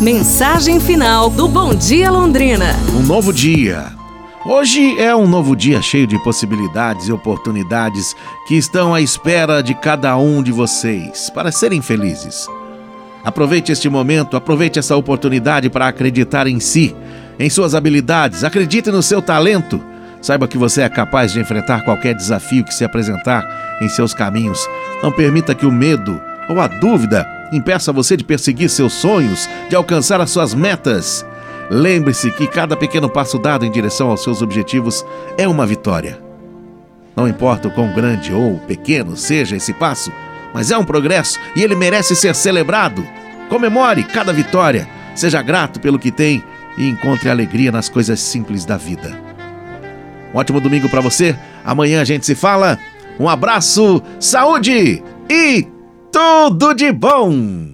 Mensagem final do Bom Dia Londrina. Um novo dia. Hoje é um novo dia cheio de possibilidades e oportunidades que estão à espera de cada um de vocês para serem felizes. Aproveite este momento, aproveite essa oportunidade para acreditar em si, em suas habilidades, acredite no seu talento. Saiba que você é capaz de enfrentar qualquer desafio que se apresentar em seus caminhos. Não permita que o medo ou a dúvida impeça você de perseguir seus sonhos, de alcançar as suas metas. Lembre-se que cada pequeno passo dado em direção aos seus objetivos é uma vitória. Não importa o quão grande ou pequeno seja esse passo, mas é um progresso e ele merece ser celebrado. Comemore cada vitória, seja grato pelo que tem e encontre alegria nas coisas simples da vida. Um ótimo domingo para você. Amanhã a gente se fala. Um abraço, saúde e tudo de bom!